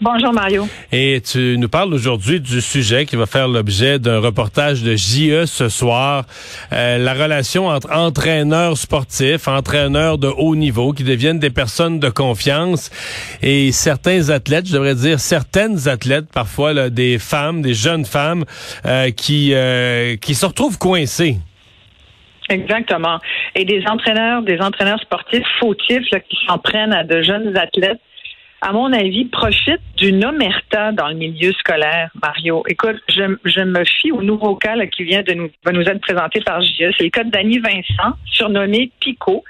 Bonjour Mario. Et tu nous parles aujourd'hui du sujet qui va faire l'objet d'un reportage de JE ce soir. Euh, la relation entre entraîneurs sportifs, entraîneurs de haut niveau qui deviennent des personnes de confiance et certains athlètes, je devrais dire certaines athlètes, parfois là, des femmes, des jeunes femmes euh, qui, euh, qui se retrouvent coincées. Exactement. Et des entraîneurs, des entraîneurs sportifs fautifs là, qui s'en prennent à de jeunes athlètes à mon avis, profite d'une omerta dans le milieu scolaire, Mario. Écoute, je, je me fie au nouveau cas qui vient de nous, va nous être présenté par JE. C'est le cas Danny Vincent, surnommé Pico,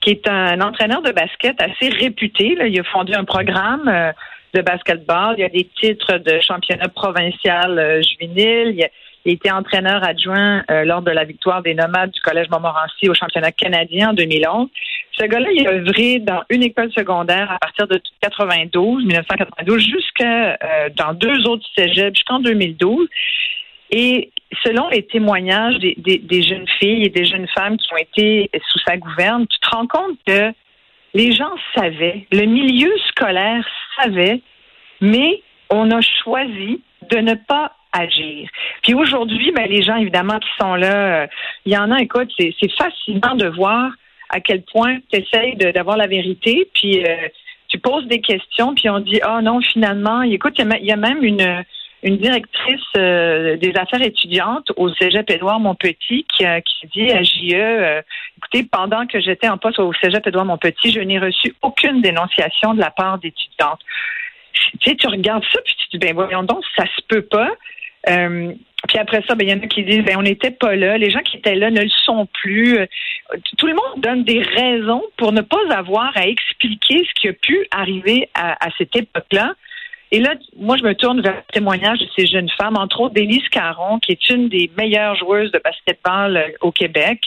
qui est un entraîneur de basket assez réputé. Il a fondé un programme euh, de basketball. Il y a des titres de championnat provincial euh, juvénile. Il été entraîneur adjoint euh, lors de la victoire des nomades du Collège Montmorency au championnat canadien en 2011. Ce gars-là, il a œuvré dans une école secondaire à partir de 92, 1992, jusqu'à euh, dans deux autres cégeps jusqu'en 2012. Et selon les témoignages des, jeunes filles et des jeunes femmes qui ont été sous sa gouverne, tu te rends compte que les gens savaient, le milieu scolaire savait, mais on a choisi de ne pas agir. Puis aujourd'hui, ben, les gens, évidemment, qui sont là, euh, il y en a, écoute, c'est fascinant de voir à quel point tu essayes d'avoir la vérité, puis euh, tu poses des questions, puis on dit, ah oh, non, finalement, écoute, il y, a même une, directrice euh, des affaires étudiantes au Cégep Édouard Montpetit qui, qui dit à JE, écoutez, pendant que j'étais en poste au Cégep Édouard Montpetit, je n'ai reçu aucune dénonciation de la part d'étudiantes. Tu sais, tu regardes ça, puis tu dis, ben voyons donc, ça se peut pas. Euh, puis après ça, ben, il y en a qui disent ben, on n'était pas là. Les gens qui étaient là ne le sont plus. Euh, tout le monde donne des raisons pour ne pas avoir à expliquer ce qui a pu arriver à, cette époque-là. Et là, moi, je me tourne vers le témoignage de ces jeunes femmes, entre autres d'Élise Caron, qui est une des meilleures joueuses de basketball euh, au Québec.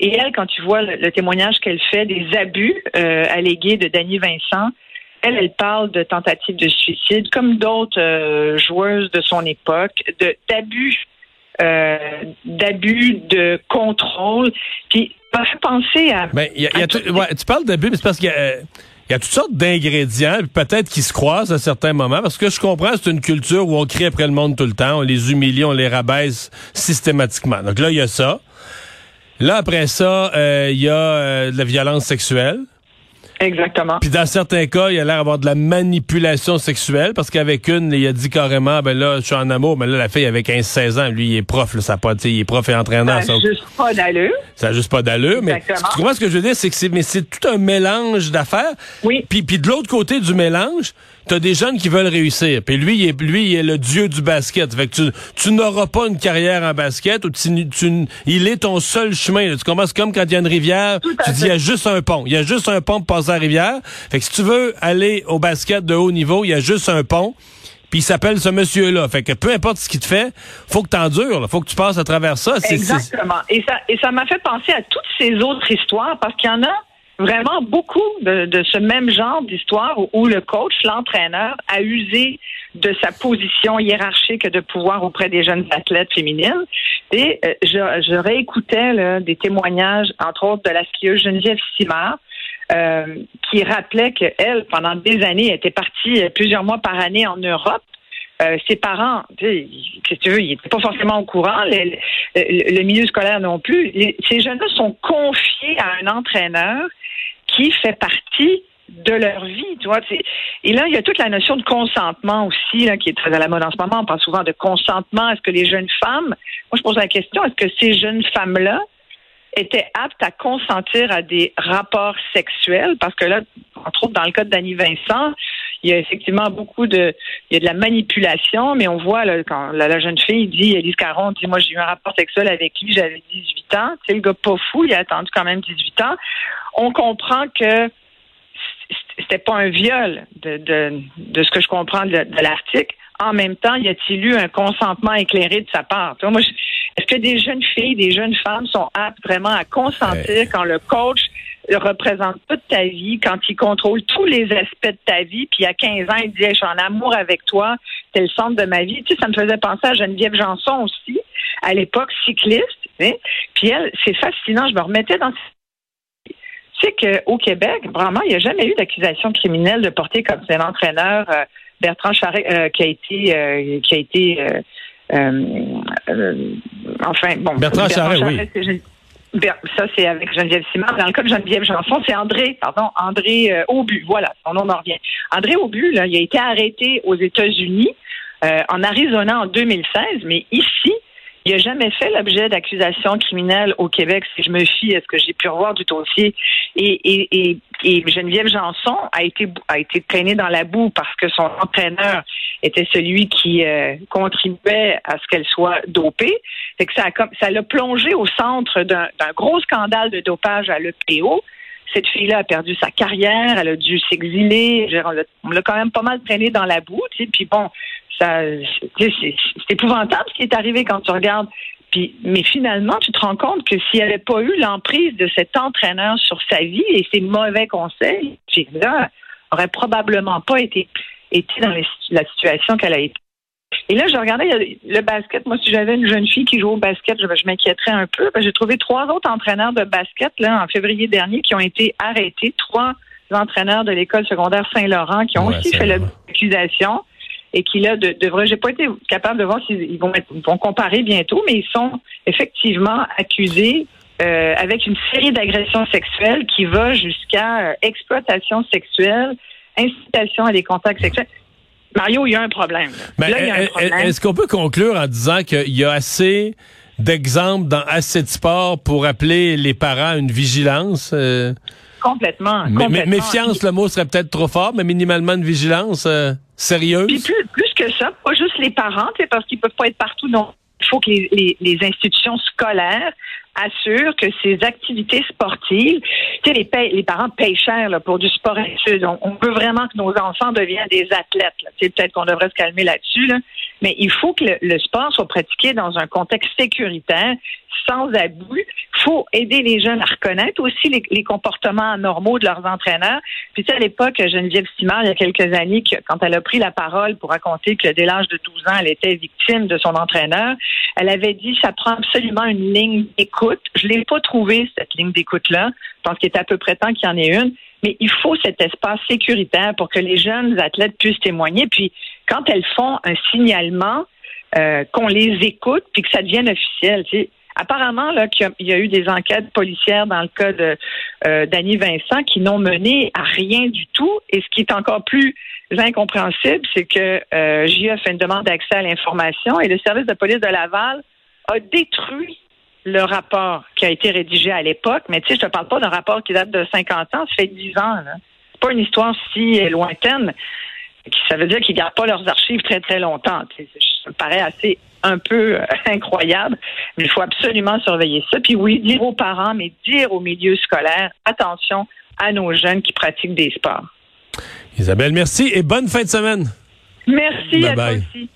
Et elle, quand tu vois le, témoignage qu'elle fait des abus allégués de Dany Vincent, elle, elle parle de tentatives de suicide, comme d'autres euh, joueuses de son époque, de d'abus, euh, d'abus de contrôle. Puis, ça fait penser à. Ben, y a, y a tu, ouais, tu parles d'abus, mais c'est parce qu'il y a. Euh, il y a toutes sortes d'ingrédients, peut-être qui se croisent à certains moments, parce que je comprends, c'est une culture où on crie après le monde tout le temps, on les humilie, on les rabaisse systématiquement. Donc là, il y a ça. Là, après ça, euh, il y a euh, de la violence sexuelle. Exactement. Puis dans certains cas, il a l'air d'avoir de la manipulation sexuelle parce qu'avec une, il a dit carrément, ben là, je suis en amour, mais là, la fille avait 15-16 ans, lui, il est prof, là, ça pas, il est prof et entraîneur. Ça n'a juste pas d'allure. Ça n'a juste pas d'allure, mais tu comprends ce que je veux dire, c'est que c'est, mais c'est tout un mélange d'affaires. Oui. Puis, puis de l'autre côté du mélange, t'as des jeunes qui veulent réussir. Puis lui, il est, lui, il est le dieu du basket. Fait que tu, tu n'auras pas une carrière en basket ou tu, tu, il est ton seul chemin. Là. Tu comprends? C'est comme quand il y a une rivière, tu dis, il y a juste un pont. Il y a juste un pont pour passer la rivière. Fait que si tu veux aller au basket de haut niveau, il y a juste un pont. Puis il s'appelle ce monsieur-là. Fait que peu importe ce qu'il te fait, faut que tu endures. Faut que tu passes à travers ça. Exactement. Et ça, et ça m'a fait penser à toutes ces autres histoires parce qu'il y en a vraiment beaucoup de, ce même genre d'histoire où, le coach, l'entraîneur, a usé de sa position hiérarchique de pouvoir auprès des jeunes athlètes féminines. Et euh, je, réécoutais des témoignages, entre autres, de la skieuse Geneviève Simard, euh, qui rappelait qu'elle, pendant des années, était partie plusieurs mois par année en Europe euh, ses parents, sais, tu veux, ils n'étaient pas forcément au courant, le, milieu scolaire non plus. Ces jeunes-là sont confiés à un entraîneur qui fait partie de leur vie, tu vois. Et là, il y a toute la notion de consentement aussi, là, qui est très à la mode en ce moment. On parle souvent de consentement. Est-ce que les jeunes femmes, moi je pose la question, est-ce que ces jeunes femmes-là étaient aptes à consentir à des rapports sexuels? Parce que là, entre autres, dans le cas Danny Vincent, il y a effectivement beaucoup de, il y a de la manipulation, mais on voit là, quand la, jeune fille dit, Elise Caron dit, moi j'ai eu un rapport sexuel avec lui, j'avais 18 ans. C'est le gars pas fou, il a attendu quand même 18 ans. On comprend que c'était pas un viol de, de, ce que je comprends de, l'article. En même temps, y a-t-il eu un consentement éclairé de sa part? Moi, est-ce que des jeunes filles, des jeunes femmes sont aptes vraiment à consentir quand le coach représente toute ta vie, quand il contrôle tous les aspects de ta vie, puis à 15 ans, il dit je suis en amour avec toi, t'es le centre de ma vie. Tu sais, ça me faisait penser à Geneviève Janson aussi, à l'époque cycliste. Tu Puis elle, c'est fascinant, je me remettais dans c'est qu'au Québec, vraiment, il n'y a jamais eu d'accusation criminelle de porter comme c'est l'entraîneur euh, Bertrand Charret euh, qui a été euh, qui a été enfin bon Bertrand, oui. Ça, c'est avec Geneviève Simard. Dans le cas de Geneviève Janson, c'est André, pardon, André Aubu. Voilà, son nom en revient. André Aubu, là, il a été arrêté aux États-Unis, en Arizona en 2016, mais ici, il n'a jamais fait l'objet d'accusations criminelles au Québec, si je me fie à ce que j'ai pu revoir du dossier. Et, et, et, Geneviève Janson a été a été traînée dans la boue parce que son entraîneur était celui qui euh, contribuait à ce qu'elle soit dopée. C'est que ça a, ça l'a plongé au centre d'un gros scandale de dopage à l'EPO. Cette fille-là a perdu sa carrière, elle a dû s'exiler. On l'a quand même pas mal traînée dans la boue. Puis bon, c'est épouvantable ce qui est arrivé quand tu regardes. Puis, mais finalement, tu te rends compte que s'il n'y avait pas eu l'emprise de cet entraîneur sur sa vie et ses mauvais conseils, là, aurait probablement pas été, été dans la situation qu'elle a été. Et là, je regardais le basket. Moi, si j'avais une jeune fille qui joue au basket, je, m'inquiéterais un peu. J'ai trouvé trois autres entraîneurs de basket là en février dernier qui ont été arrêtés. Trois entraîneurs de l'école secondaire Saint-Laurent qui ont aussi fait l'accusation et qui là de, devrait, j'ai pas été capable de voir s'ils vont, vont comparer bientôt, mais ils sont effectivement accusés euh, avec une série d'agressions sexuelles qui va jusqu'à euh, exploitation sexuelle, incitation à des contacts sexuels. Mario, il y a un problème. Ben, est-ce qu'on peut conclure en disant qu'il y a assez d'exemples dans assez de sports pour appeler les parents à une vigilance? Euh? Complètement. Méfiance, le mot serait peut-être trop fort, mais minimalement une vigilance euh, sérieuse? Puis plus, plus que ça, pas juste les parents, parce qu'ils peuvent pas être partout. Non, il faut que les, les, institutions scolaires assurent que ces activités sportives, tu sais, les, les parents payent cher là, pour du sport études. On, on, veut vraiment que nos enfants deviennent des athlètes. Peut-être qu'on devrait se calmer là-dessus, là. Mais il faut que le, le, sport soit pratiqué dans un contexte sécuritaire, sans abus. Il faut aider les jeunes à reconnaître aussi les, comportements normaux de leurs entraîneurs. Puis tu sais, à l'époque, Geneviève Simard, il y a quelques années, quand elle a pris la parole pour raconter que dès l'âge de 12 ans, elle était victime de son entraîneur, elle avait dit ça prend absolument une ligne d'écoute. Je l'ai pas trouvé cette ligne d'écoute-là. Je pense qu'il est à peu près temps qu'il y en ait une. Mais il faut cet espace sécuritaire pour que les jeunes athlètes puissent témoigner. Puis quand elles font un signalement, euh, qu'on les écoute puis que ça devienne officiel. Apparemment, là, y, a eu des enquêtes policières dans le cas de euh, d'Annie Vincent qui n'ont mené à rien du tout. Et ce qui est encore plus incompréhensible, c'est que euh, JE fait une demande d'accès à l'information et le service de police de Laval a détruit le rapport qui a été rédigé à l'époque. Mais tu sais, je te parle pas d'un rapport qui date de 50 ans, ça fait 10 ans. Là. C'est pas une histoire si lointaine. Ça veut dire qu'ils gardent pas leurs archives très très longtemps. Ça me paraît assez un peu euh, incroyable, mais il faut absolument surveiller ça. Puis oui, dire aux parents, mais dire au milieu scolaire, attention à nos jeunes qui pratiquent des sports. Isabelle, merci et bonne fin de semaine. Merci à toi aussi.